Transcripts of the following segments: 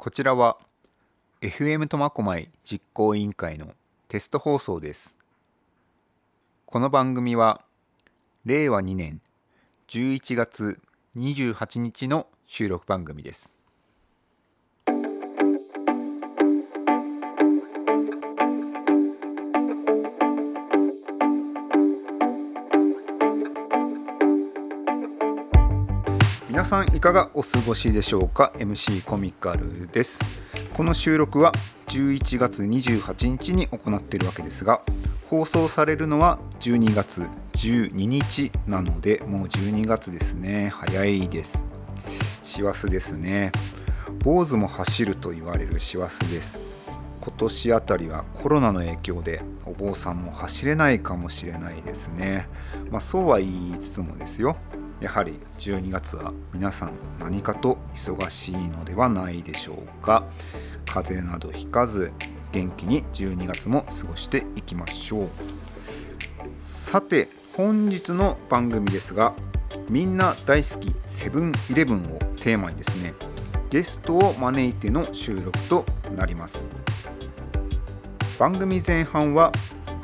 こちらは FM 苫小牧実行委員会のテスト放送です。この番組は令和2年11月28日の収録番組です。皆さんいかがお過ごしでしょうか？MC コミカルです。この収録は11月28日に行っているわけですが放送されるのは12月12日なのでもう12月ですね。早いです。師走ですね。坊主も走ると言われる師走です。今年あたりはコロナの影響でお坊さんも走れないかもしれないですね。まあそうは言いつつもですよ。やはり12月は皆さん何かと忙しいのではないでしょうか。風邪などひかず元気に12月も過ごしていきましょう。さて本日の番組ですがみんな大好きセブンイレブンをテーマにですねゲストを招いての収録となります。番組前半は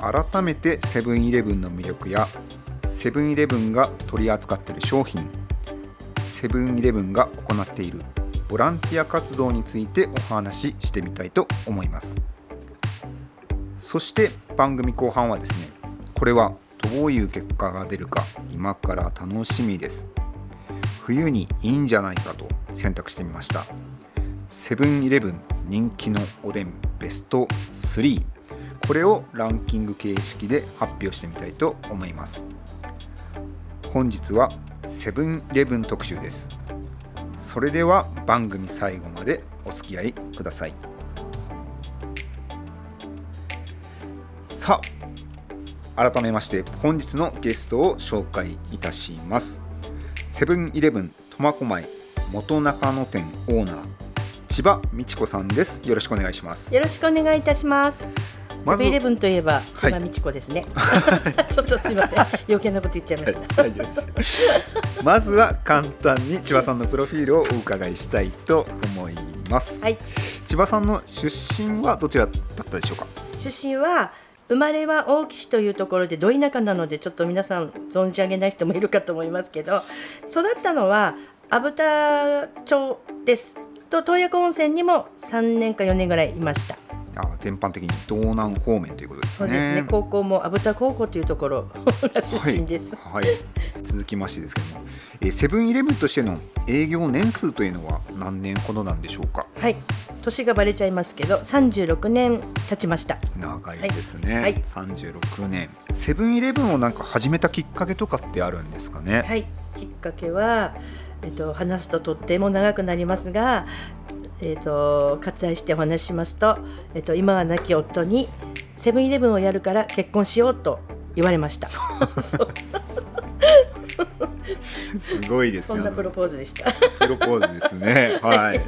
改めてセブンイレブンの魅力やセブンイレブンが取り扱っている商品。セブンイレブンが行っているボランティア活動についてお話ししてみたいと思います。そして番組後半はですねこれはどういう結果が出るか今から楽しみです。冬にいいんじゃないかと選択してみました。セブンイレブン人気のおでんベスト3これをランキング形式で発表してみたいと思います。本日はセブンイレブン特集です。それでは番組最後までお付き合いください。さあ改めまして本日のゲストを紹介いたします。セブンイレブン苫小牧元中野店オーナー千葉美智子さんです。よろしくお願いします。よろしくお願いいたします。セブンイレブンといえば千葉美智子ですね。ちょっとすみません、余計なこと言っちゃいました。大丈夫ですまずは簡単に千葉さんのプロフィールをお伺いしたいと思います、はい、千葉さんの出身はどちらだったでしょうか？出身は生まれは大岸というところでど田舎なのでちょっと皆さん存じ上げない人もいるかと思いますけど、育ったのは阿武田町です。と洞爺湖温泉にも3年か4年ぐらいいました。あ全般的に道南方面ということですね。そうですね。高校も阿武田高校というところ が出身です。はい、はい。続きましてですけども、えーセブンイレブンとしての営業年数というのは何年ほどなんでしょうか？はい、年がバレちゃいますけど、36年経ちました。長いですね、はい。はい。36年セブンイレブンをなんか始めたきっかけとかってあるんですかね、はい、きっかけは、えっと、話すととっても長くなりますが、えっと、割愛してお話ししますと、えっと、今は亡き夫にセブンイレブンをやるから結婚しようと言われました。すごいですよそんなプロポーズでした。プロポーズですね。はい。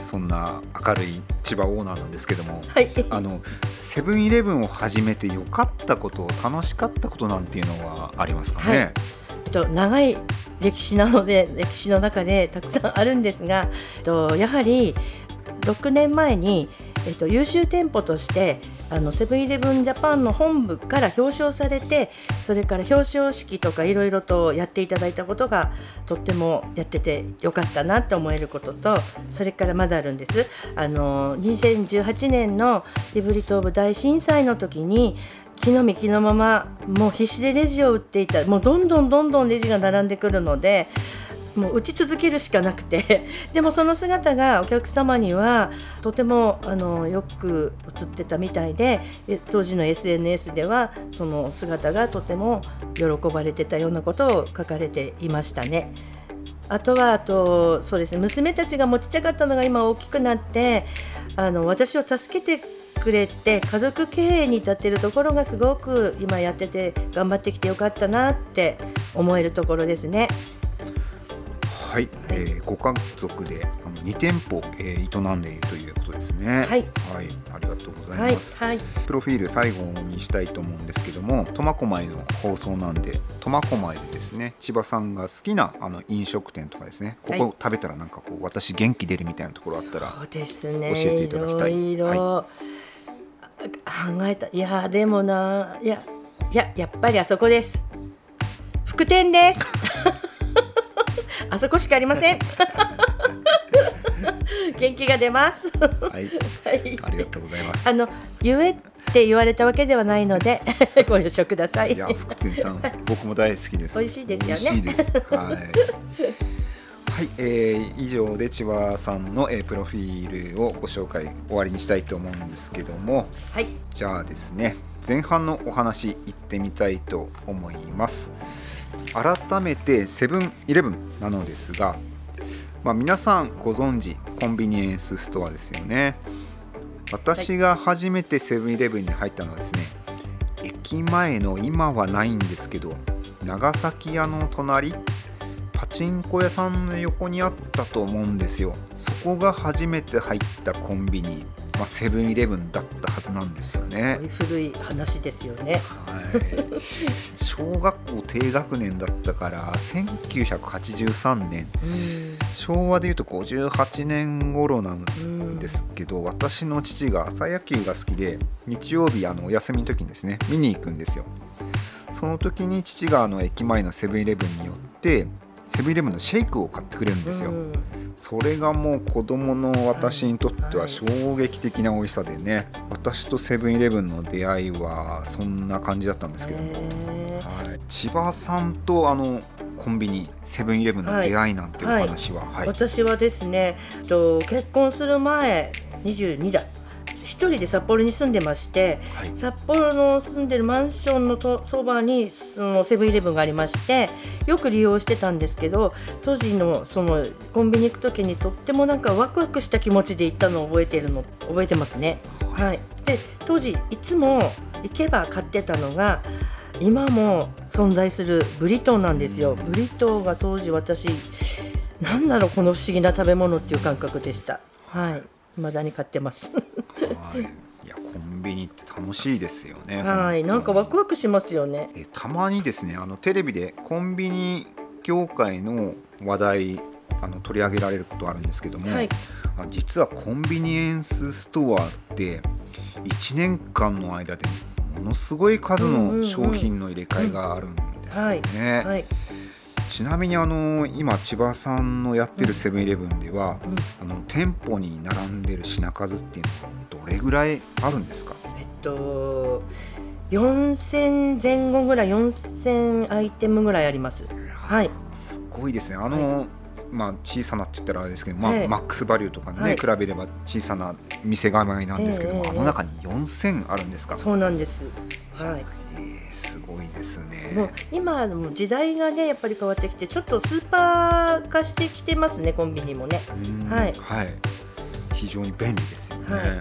そんな明るい千葉オーナーなんですけども、はい、あのセブンイレブンを始めてよかったこと、楽しかったことなんていうのはありますかね？えっと、長い歴史なので 歴史の中でたくさんあるんですが、えっと、やはり6年前に、えっと、優秀店舗としてあのセブンイレブンジャパンの本部から表彰されてそれから表彰式とかいろいろとやっていただいたことがとってもやっててよかったなって思えることとそれからまだあるんです。あの2018年の胆振東部大震災の時に木の実木のままもう必死でレジを売っていたもうどんどんどんどんレジが並んでくるのでもう打ち続けるしかなくて でもその姿がお客様にはとてもあのよく映ってたみたいで当時の SNS ではその姿がとても喜ばれてたようなことを書かれていましたね。あとはあとそうですね娘たちが持ちっちゃかったのが今大きくなってあの私を助けてくれて家族経営に至っているところがすごく今やってて頑張ってきてよかったなって思えるところですね。はい、えーご家族であの2店舗、えー営んでいるということですね。はい、はい、ありがとうござはいいます。はいプロフィール最後にしたいと思うんですけども苫小牧の放送なんで苫小牧でですね千葉さんが好きなあの飲食店とかですねこはい。こ食べたらなんかこう私元気出るみたいなところあったらそうですね。教えていただきたい。いろいろ、考えた。いやでもないやいややっぱりあそこです。副店ですあそこしかありません。元気が出ます。はい。はい。ありがとうございます。あの言えって言われたわけではないので ご了承ください。いや福天さん僕も大好きです。美味しいですよね。美味しいです。はい。はい、えー以上で千葉さんの、えープロフィールをご紹介終わりにしたいと思うんですけども。はい。じゃあですね前半のお話いってみたいと思います改めてセブンイレブンなのですが、まあ、皆さんご存知コンビニエンスストアですよね。私が初めてセブンイレブンに入ったのはですね駅前の今はないんですけど長崎屋の隣パチンコ屋さんの横にあったと思うんですよ。そこが初めて入ったコンビニ。まあセブンイレブンだったはずなんですよね。古い話ですよね。はい、小学校低学年だったから1983年。うん。昭和でいうと58年頃なんうんですけど私の父が朝野球が好きで日曜日あのお休みの時にですね見に行くんですよ。その時に父があの駅前のセブンイレブンによってセブンイレブンのシェイクを買ってくれるんですよ、うんそれがもう子供の私にとってははい衝撃的な美味しさでね、私とセブンイレブンの出会いはそんな感じだったんですけども、はい、千葉さんとあのコンビニセブンイレブンの出会いなんていうお話は、はい。私はですねと結婚する前22だ。一人で札幌に住んでましてはい札幌の住んでるマンションのとそばにそのセブンイレブンがありましてよく利用してたんですけど当時のそのコンビニ行く時にとってもなんかワクワクした気持ちで行ったのを覚えてるの覚えてますね。はい、で当時いつも行けば買ってたのが今も存在するブリトーなんですよ。ブリトーが当時私なんだろうこの不思議な食べ物っていう感覚でした。はい、未だに買ってます。はい、いやコンビニって楽しいですよねはい、なんかワクワクしますよね。えたまにですねあのテレビでコンビニ業界の話題あの取り上げられることあるんですけども、はい。あ実はコンビニエンスストアって1年間の間でものすごい数の商品の入れ替えがあるんですよね。はい、ちなみにあの今千葉さんのやってるセブンイレブンでは、うん。あの店舗に並んでる品数っていうのはどれぐらいあるんですか？えっと4000前後ぐらい4000アイテムぐらいあります。はい、すごいですね。あの、まあ、小さなって言ったらあれですけど、まあええ。マックスバリューとかね、はい。比べれば小さな店構えなんですけども、ええ。あの中に4000あるんですか、そうなんです。はい。えーすごいですね。もう今もう時代がねやっぱり変わってきてちょっとスーパー化してきてますねコンビニもね。うんはい非常に便利ですよね。ははいい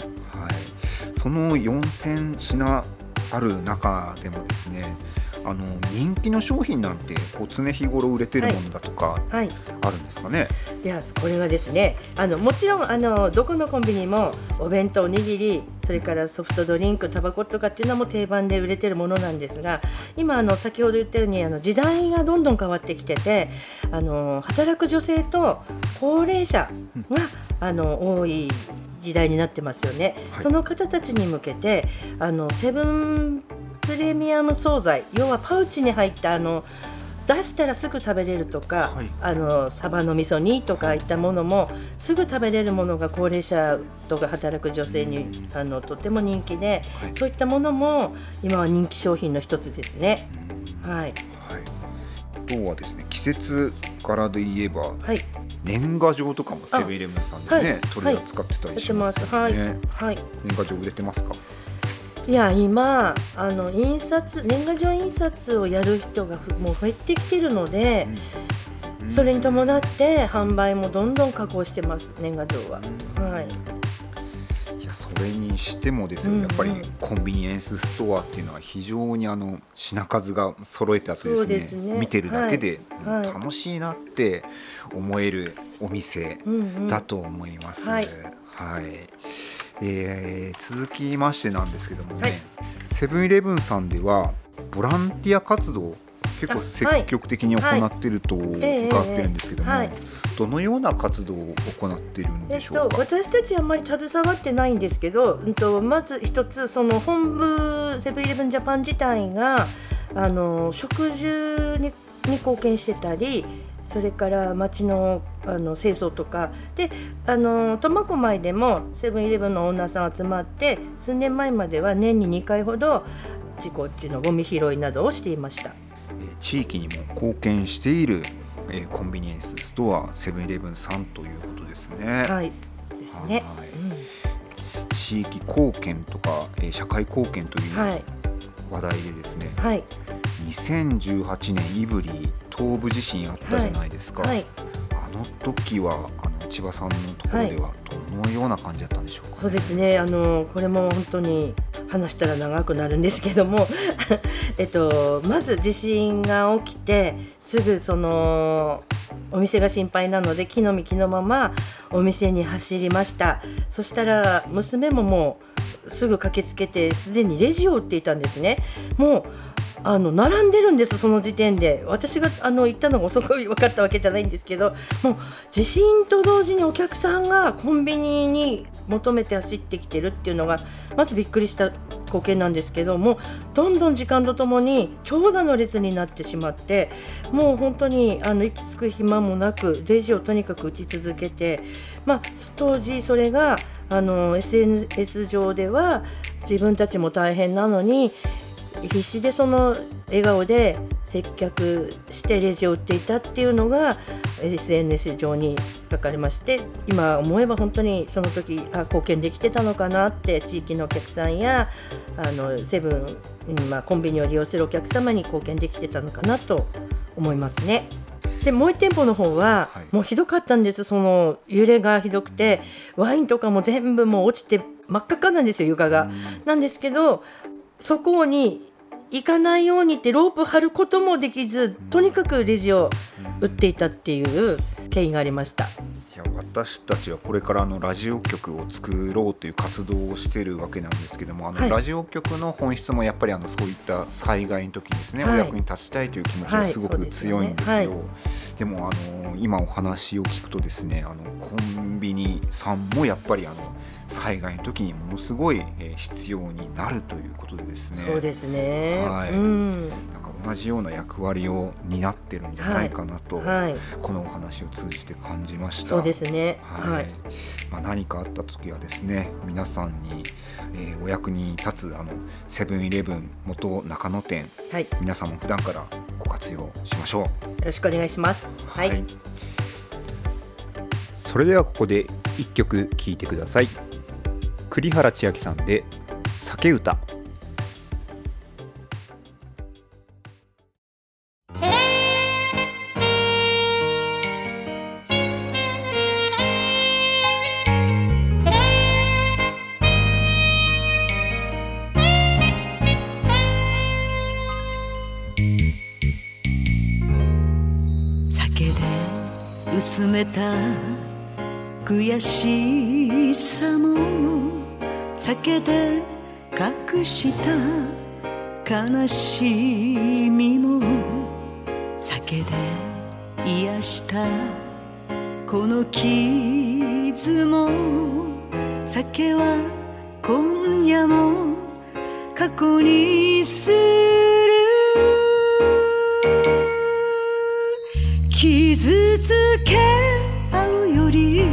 その4000品ある中でもですねあの人気の商品なんてこう常日頃売れてるものだとかはい。あるんですかね？いやこれはですねあのもちろんあのどこのコンビニもお弁当おにぎりそれからソフトドリンクタバコとかっていうのも定番で売れてるものなんですが今あの先ほど言ったようにあの時代がどんどん変わってきててあの働く女性と高齢者があの多い時代になってますよね、はいその方たちに向けてあのセブンプレミアム惣菜要はパウチに入ったあの出したらすぐ食べれるとか、はいあのサバの味噌煮とかいったものもすぐ食べれるものが高齢者とか働く女性にあのとても人気で、はいそういったものも今は人気商品の一つですね。はい、はい。あとはですね季節柄で言えばはい、年賀状とかもセブンイレブンさんでね、はい取り扱ってたり。してますすよはい、ね。はい。年賀状売れてますか？いや今あの印刷年賀状印刷をやる人がふもう増えてきてるので、うん。それに伴って販売もどんどん加工してます年賀状は。はい。いやそれにしてもですよ、うん。やっぱりコンビニエンスストアっていうのは非常にあの品数が揃えてあってですね。ですね。見てるだけで、楽しいなって思えるお店だと思います。はい。はいえー続きましてなんですけどもはい。ね、セブンイレブンさんではボランティア活動結構積極的に行っていると伺ええってるんですけども、はいどのような活動を行っているんえっとでしょうか？、私たちあんまり携わってないんですけど、うん、とまず一つその本部セブンイレブンジャパン自体があの食住にに貢献してたりそれから町のあの清掃とかであの苫小牧でもセブンイレブンのオーナーさん集まって数年前までは年に2回ほどちこっちのゴミ拾いなどをしていました。えー地域にも貢献している、えーコンビニエンスストアセブンイレブンさんということですね。はいですね。はいうん地域貢献とか、えー社会貢献というはい話題でですね、はい。2018年胆振東部地震あったじゃないですか、はい。あの時はあの千葉さんのところではどのような感じだったんでしょうか、そうですね。あのこれも本当に話したら長くなるんですけども えっとまず地震が起きてすぐそのお店が心配なので木の実木のままお店に走りました。そしたら娘ももうすぐ駆けつけてすでにレジを打っていたんですね。もうあの並んでるんですその時点で。私があの行ったのが遅く分かったわけじゃないんですけどもう地震と同時にお客さんがコンビニに求めて走ってきてるっていうのがまずびっくりした光景なんですけどもどんどん時間とともに長蛇の列になってしまってもう本当にあの息つく暇もなくレジをとにかく打ち続けて、まあ、当時それがあの SNS 上では自分たちも大変なのに必死でその笑顔で接客してレジを売っていたっていうのが SNS 上に書かれまして今思えば本当にその時あ貢献できてたのかなって地域のお客さんやあのセブン、うんまあ、コンビニを利用するお客様に貢献できてたのかなと思いますね。でもう1店舗の方ははいもうひどかったんですその揺れがひどくてワインとかも全部もう落ちて真っ赤っかなんですよ床が。なんですけどそこに行かないようにってロープ張ることもできずとにかくレジを売っていたっていう経緯がありました。いや私たちはこれからあのラジオ局を作ろうという活動をしているわけなんですけどもあの、はい。ラジオ局の本質もやっぱりあのそういった災害の時にですね、はいお役に立ちたいという気持ちがすごくはいそうですよ。ね強いんですよ。はい。でもあの今お話を聞くとですねあのコンビニさんもやっぱりあの災害の時にものすごい、えー必要になるということでですねそうですね。はいうん。なんか同じような役割を担ってるんじゃないかなと、はい。このお話を通じて感じました。そうですね。はいはい。まあ、何かあった時はですね皆さんに、えーお役に立つあのセブンイレブン元中野店はい。よ皆さんも普段からご活用しましょう。ろしくお願いします。はい。それではここで一曲聴いてください栗原千明さんで酒歌。酒で薄めた悔しさも酒で隠した悲しみも酒で癒したこの傷も酒は今夜も過去にする傷つけ合うより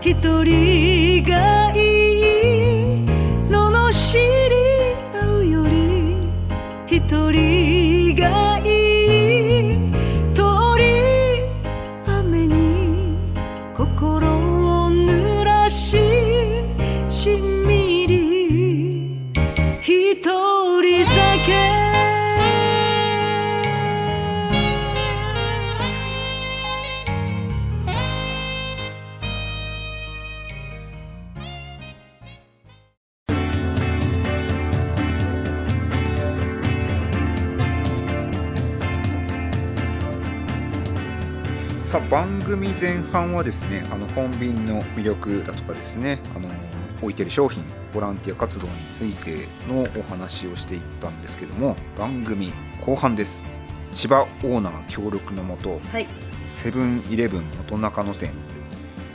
一人組前半はですねあのコンビニの魅力だとかですねあの置いてる商品ボランティア活動についてのお話をしていったんですけども番組後半です。千葉オーナー協力のもとはい。セブンイレブン元中野店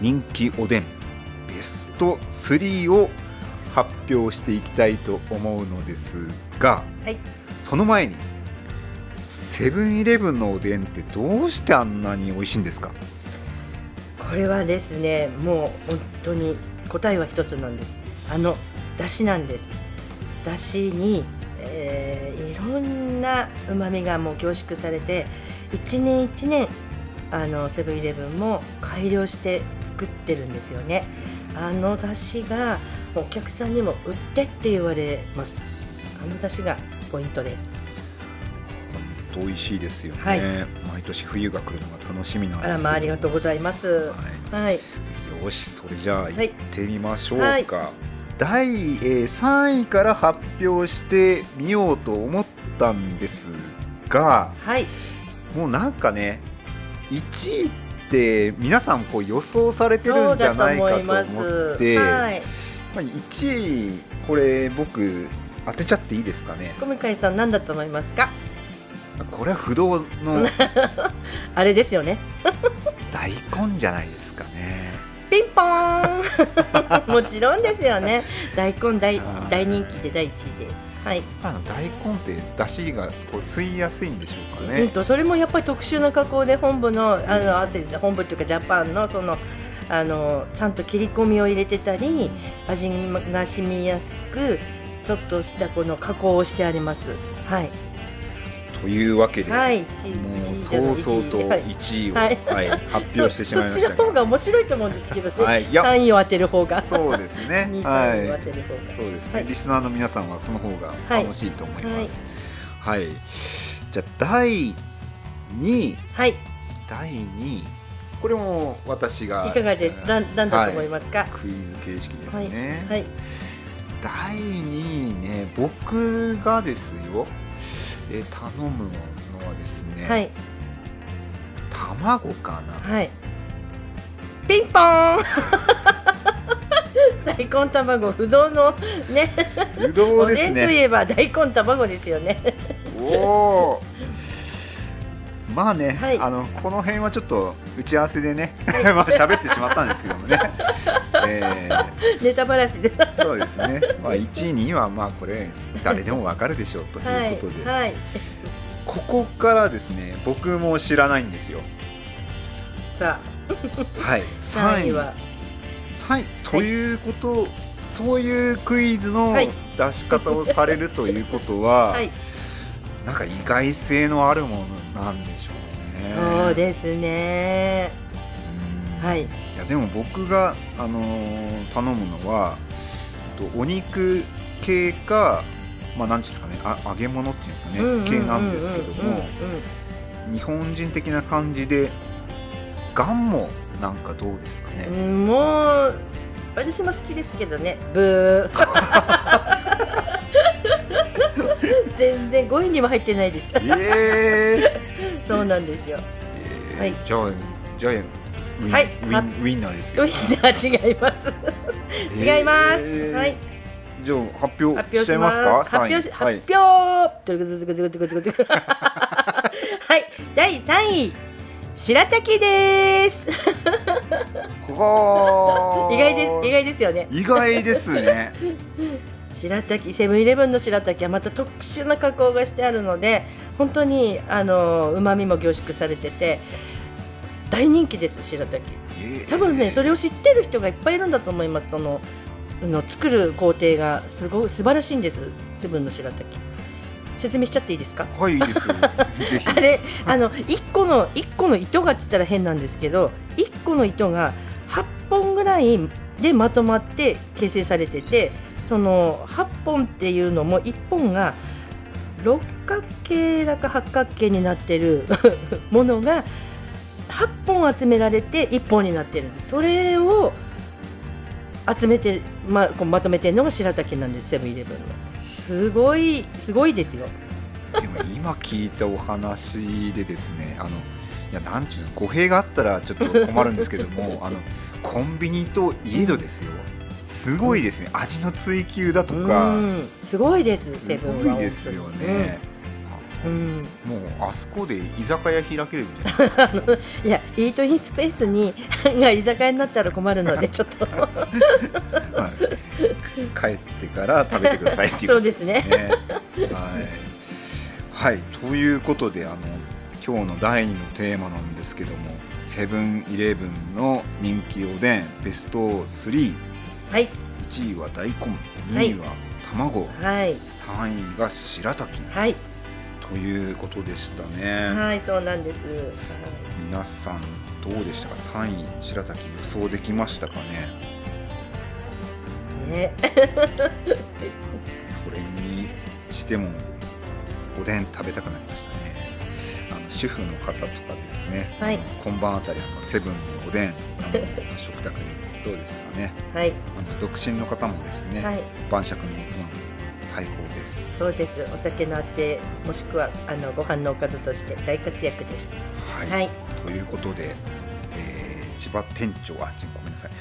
人気おでんベスト3を発表していきたいと思うのですがはい。その前にセブンイレブンのおでんってどうしてあんなに美味しいんですか？これはですねもう本当に答えは一つなんです。あのだしなんです。だしに、えーいろんなうまみがもう凝縮されて一年一年あのセブンイレブンも改良して作ってるんですよね。あのだしがお客さんにも売ってって言われます。あのだしがポイントです。美味しいですよね、はい。毎年冬が来るのが楽しみなんですあらまあありがとうございます。ははい。い、よしそれじゃあい行ってみましょうか、はい。第、えー3位から発表してみようと思ったんですがはい。もうなんかね1位って皆さんこう予想されてるそんじゃないかと思ってはい。まあ、1位これ僕当てちゃっていいですかね？小向井さん何だと思いますか？これは不動の あれですよね。大根じゃないですかね。ピンポーン。もちろんですよね。大根大大人気で第一位です。はい、あの大根って出汁がこう吸いやすいんでしょうかね、うんとそれもやっぱり特殊な加工で本部のあのあ先生本部っていうかジャパンのそのあのちゃんと切り込みを入れてたり味が染みやすくちょっとしたこの加工をしてあります。はいというわけで、はいもう早々と一位はい。1位を、ははいい発表してしまいましたそそっちの方が面白いと思うんですけどね、はい。いや3位を当てる方が。そうですね。2、は3位を当い。てる方が、そうですね、はい。リスナーの皆さんはその方がはい楽しいと思います。はい、じゃあ第2位。はい。第2位。これも私がいかがでだなんだと思いますか、クイズ形式ですね、はい。第2位ね僕がですよ、えー頼むのはですね、はい。卵かな。はい。ピンポーン。大根卵不動のね。うどおうですね。といえば大根卵ですよね。おおまあね、はい。あのこの辺はちょっと打ち合わせでね、まあ喋ってしまったんですけどもね、えネタばらしで。ーそうですね、まあ、1位2位はまあこれ誰でもわかるでしょうとはいいうことで、はい。ここからですね僕も知らないんですよ。さはい。あ3位は。3位。ということ、そういうクイズのはい。出し方をされるということは、はいなんか意外性のあるものなんでしょうね。そうですね。うん。はい。いやでも僕が、あのー頼むのはえっとお肉系か、まあ、なんていうんですかね。あ揚げ物っていうんですかね、系なんですけども、日本人的な感じでガンモなんかどうですかね、もう私も好きですけどね。ブー 全然5位にも入ってないです。えー。そうなんですよ。えー。はい。じゃあじゃあウィン,、はい。ウィンウィンナーですよ。ウインナー違います。違います、えーはい。じゃあ発表発表しちゃいしまますすか？発表し、発表。はい。第3位。白滝です。意外です意外ですよね。意外ですね白滝セブンイレブンの白滝はまた特殊な加工がしてあるので本当にあの旨味も凝縮されてて大人気です白滝。えー。多分ねそれを知ってる人がいっぱいいるんだと思いますそのあの作る工程が。すごい素晴らしいんですセブンの白滝。説明しちゃっていいですか？はいいいです あれあの一個の一個の糸がっつったら変なんですけど一個の糸が8本ぐらいでまとまって形成されててその8本っていうのも1本が六角形だか八角形になってる ものが8本集められて1本になってるんです。それを集めてまこうまとめてるのが白滝なんですセブンイレブンの。すごいすごいですよ。でも今聞いたお話でですねあのいやなんちゅうの語弊があったらちょっと困るんですけども あのコンビニといえどですよすごいですね。味の追求だとか。うん。すごいですすセブンはごいですよね、うん。もうあそこで居酒屋開けるんじゃな。いやイートインスペースに が居酒屋になったら困るのでちょっと。はい、帰ってから食べてくださいっていうそうですね。ねはい、はい、ということであの今日の第2のテーマなんですけどもセブンイレブンの人気おでんベスト31はい。位は大根はい。2位は卵、はい。3位が白滝。はい。ということでしたね、はいそうなんです。皆さんどうでしたか？3位白滝予想できましたかね？ね。それにしてもおでん食べたくなりましたね。あの主婦の方とかですね、はい。今晩あたりあのセブンのおでん 食卓にどうですかね。はい。あの独身の方もですね、はい。晩酌のおつまみ最高です。そうです。お酒のあてもしくはあのご飯のおかずとして大活躍です。はい、はい。ということで、えー千葉店長あちごめんなさい。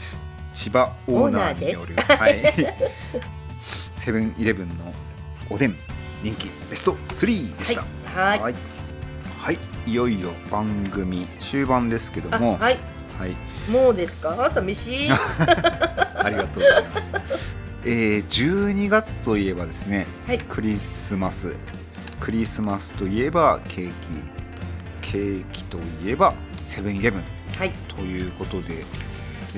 千葉オーナーによるはい。セブンイレブンのおでん人気ベスト3でした、はい。はい、はい、い。よいよ番組終盤ですけどあも、はい。はい、もうですか？寂しいありがとうございます。えー、12月といえばですね、はい。クリスマス、クリスマスといえばケーキ、ケーキといえばセブンイレブン。はい。ということで。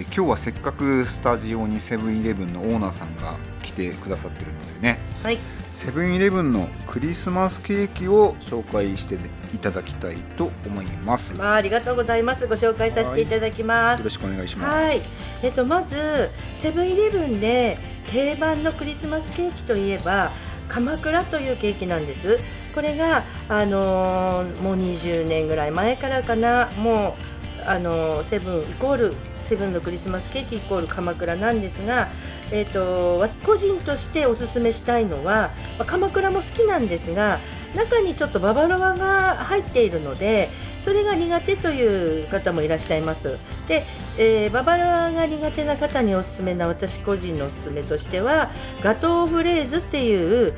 で今日はせっかくスタジオにセブンイレブンのオーナーさんが来てくださってるのでね。はい。セブンイレブンのクリスマスケーキを紹介していただきたいと思います。よまあありがとうございます。ご紹介させていただきます。ろしくお願いします。はい、えっと、まずセブンイレブンで定番のクリスマスケーキといえば鎌倉というケーキなんです。これが、あのーもう20年ぐらい前からかな。もう、あのーセブンイコールセブンのクリスマスケーキイコール鎌倉なんですが、えっと個人としておすすめしたいのはまあ鎌倉も好きなんですが中にちょっとババロアが入っているのでそれが苦手という方もいらっしゃいます。で、えーババロアが苦手な方におすすめな私個人のおすすめとしてはガトーフレーズっていう、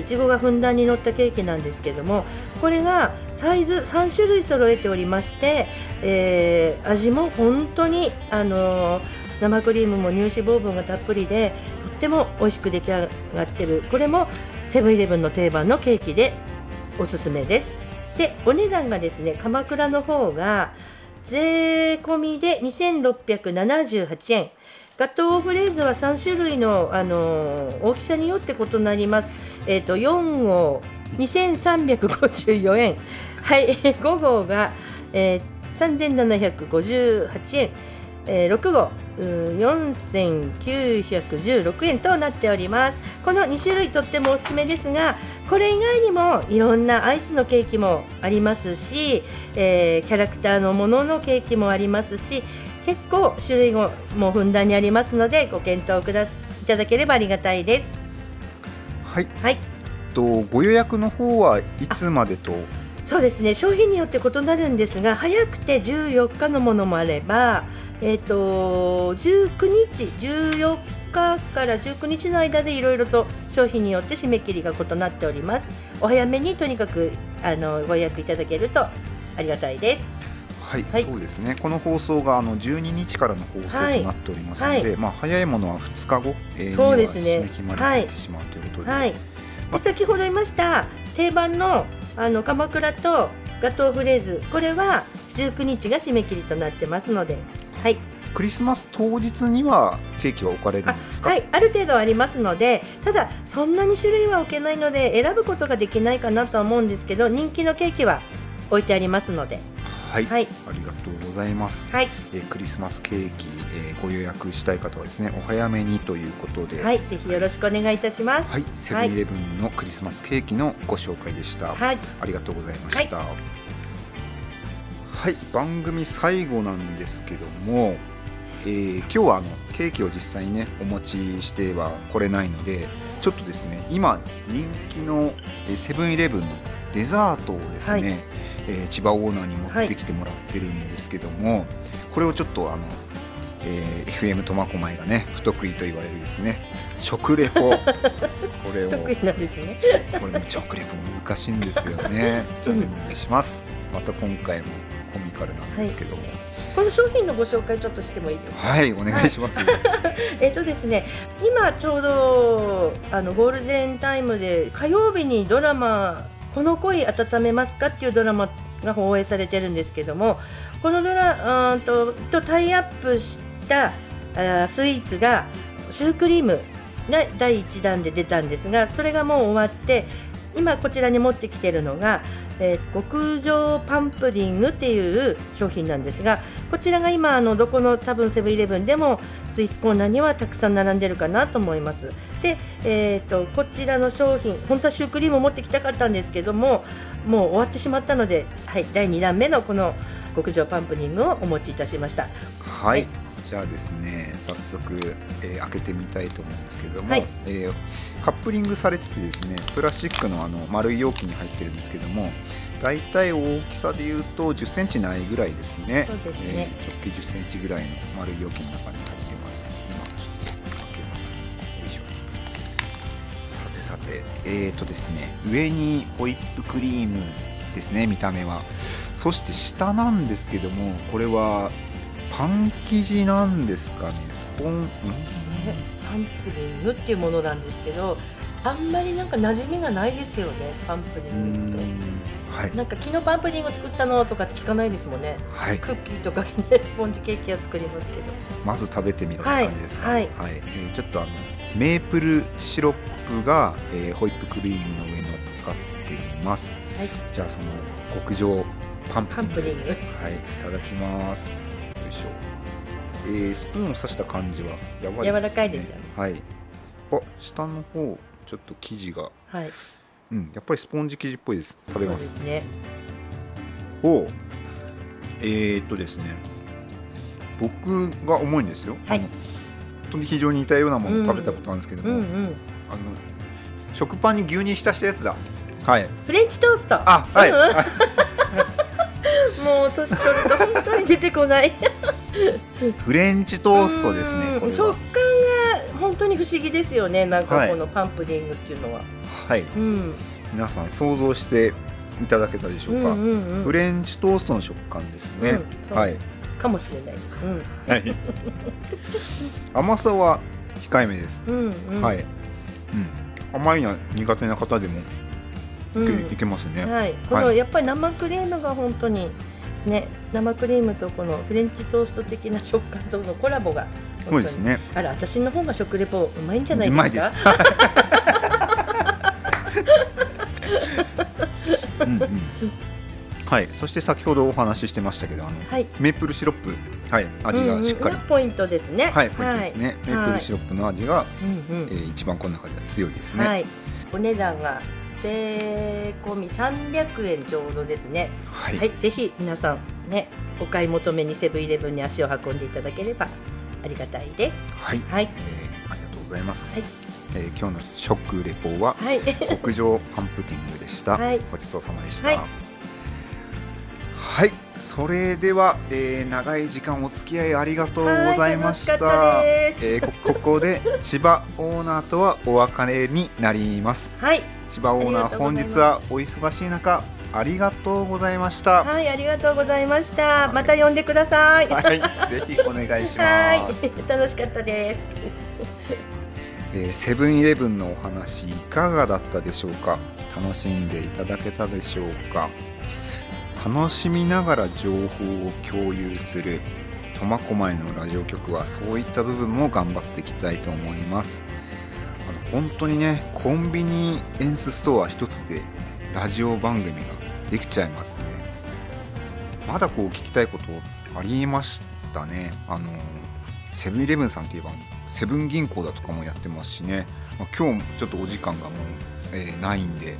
いちごがふんだんに乗ったケーキなんですけどもこれがサイズ3種類揃えておりまして、えー味も本当に、あの生クリームも乳脂肪分がたっぷりでとっても美味しく出来上がってる。これもセブンイレブンの定番のケーキでおすすめです。でお値段がですね鎌倉の方が税込みで2678円。ガトーフレーズは3種類の、あのー大きさによって異なります。えっ、と4号2354円。はい。5号が、えー、3758円、えー6号うー4916円となっております。この2種類とってもおすすめですがこれ以外にもいろんなアイスのケーキもありますし、えーキャラクターのもののケーキもありますし結構種類ももうふんだんにありますのでご検討くだい。ただければありがたいです。はい、はい。とご予約の方はいつまでと？そうですね。商品によって異なるんですが早くて14日のものもあれば、えー、と19日14日から19日の間でいろいろと商品によって締め切りが異なっております。お早めにとにかくあのご予約いただけるとありがたいです。はい、はい。そうですね。この放送があの12日からの放送とはいなっておりますので、はいまあ、早いものは2日後、えーそうですね。締め切りまでになってしまうということで、はい。で先ほど言いました定番のあの鎌倉とガトーフレーズこれは19日が締め切りとなってますので。はい。クリスマス当日にはケーキは置かれるんですか、はい、ある程度ありますのでただそんなに種類は置けないので選ぶことができないかなとは思うんですけど人気のケーキは置いてありますので。はい。はい。ありがとうございます、はい、えークリスマスケーキ、えーご予約したい方はですねお早めにということで、はい、ぜひよろしくお願いいたします。はい、セブンイレブンのクリスマスケーキのご紹介でした。はい、ありがとうございました。はい、番組最後なんですけども、えー今日はあのケーキを実際にねお持ちしては来れないので、ちょっとですね今人気のえーセブンイレブンのデザートをですね、はい。えー千葉オーナーに持ってきてもらってるんですけども、これをちょっとあの、えー FM 苫小牧がね不得意と言われるですね食レポ。これを。得意なんですね。これも食レポ難しいんですよね。じゃあお願いします。また今回もコミカルなんですけども。この商品のご紹介ちょっとしてもいいですか？はい、お願いします、えっとですね、今ちょうどあのゴールデンタイムで火曜日にドラマ「この恋温めますか?」っていうドラマが放映されてるんですけどもこのドラうんととタイアップしたあスイーツがシュークリームが第1弾で出たんですがそれがもう終わって今こちらに持ってきてるのが、えー極上パンプディングっていう商品なんですがこちらが今あのどこの多分セブンイレブンでもスイーツコーナーにはたくさん並んでるかなと思います。で、えー、とこちらの商品本当はシュークリームを持ってきたかったんですけどももう終わってしまったので、はい、第2弾目のこの極上パンプディングをお持ちいたしました。はい、はいじゃあですね早速、えー開けてみたいと思うんですけども、はい。えーカップリングされててですねプラスチックのあの丸い容器に入ってるんですけどもだいたい大きさでいうと1 0センチないぐらいですね。そうですね。えー直径1 0センチぐらいの丸い容器の中に入ってます。今ちょっと開けますよいしょ。さてさてえーとですね上にホイップクリームですね見た目は。そして下なんですけどもこれはパン生地なんですかね？スポンん？ね、パンプディングっていうものなんですけどあんまりなんか馴染みがないですよねパンプデうィングって。んはいなんか昨日パンプディング作ったのとかって聞かないですもんね。はいクッキーとかねスポンジケーキは作りますけど。まず食べてみるってはい感じですかはいえーちょっとあのメープルシロップが、えーホイップクリームの上に乗っかっていますはい。じゃあその極上パンプパンプディング。はいいただきますよいしょえースプーンを刺した感じは柔らかい柔らかいですよね。はい。あ下の方ちょっと生地が。はい。うんやっぱりスポンジ生地っぽいです。食べます。そうですね。おうえー、っとですね。僕が重いんですよ、はい。本当に非常に似たようなものを食べたことあるんですけども、うんうん。あの食パンに牛乳浸したやつだ。はい。フレンチトースト。あはい、年取ると本当に出てこない。フレンチトーストですね食は。感が本当に不思議ですよね。なんかはい。このパンプディングっていうのは。はい。うん。皆さん想像していただけたでしょうか、うんうんうん。フレンチトーストの食感ですね、うんはい、かもしれないです。うん。はい、甘さは控えめです、うんうん。はい、うん、甘いの苦手な方でもいけ,、うん。いけますね、はい、このやっぱり生クリームが本当にね生クリームとこのフレンチトースト的な食感とのコラボがそうですね。あら私の方が食レポうまいんじゃないですか？うんうん。はい、そして先ほどお話ししてましたけど、あのはい。メープルシロップ、はい、味がしっかり、うんうんポイントですね。はい、ポイントですね。メープルシロロップの味が、うんうん。えー一番この中では強いですね。はい。お値段が税込み300円ちょうどですね。は、はいい、ぜひ皆さんねお買い求めにセブンイレブンに足を運んでいただければありがたいです。はい、はい。えーありがとうございます。はい。えー今日の食レポははい。極上パンプティングでした。はい。ごちそうさまでした。はい。はい、それでは、えー長い時間お付き合いありがとうございました。たですえーこここで千葉オーナーとはお別れになります。はい千葉オーナー本日はお忙しい中ありがとうございました。はい、ありがとうございました。また呼んでください。はい、ぜひお願いします。はい、楽しかったです。えーセブンイレブンのお話いかがだったでしょうか？楽しんでいただけたでしょうか？楽しみながら情報を共有する苫小牧のラジオ局はそういった部分も頑張っていきたいと思います。あの本当にねコンビニエンスストア一つでラジオ番組ができちゃいますね。まだこう聞きたいことありましたね。あのセブンイレブンさんといえばセブン銀行だとかもやってますしね、まあ、今日もちょっとお時間がもう、えーないんで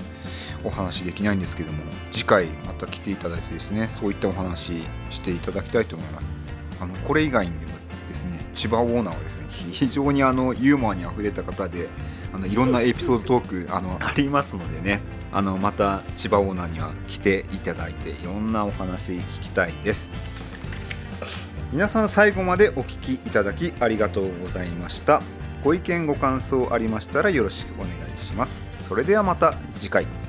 お話できないんですけども次回また来ていただいてですねそういったお話していただきたいと思います。あのこれ以外にもですね千葉オーナーはですね非常にあのユーモアにあふれた方であのいろんなエピソードトークあのありますのでねあのまた千葉オーナーには来ていただいていろんなお話聞きたいです。皆さん最後までお聞きいただきありがとうございました。ご意見ご感想ありましたらよろしくお願いします。それではまた次回。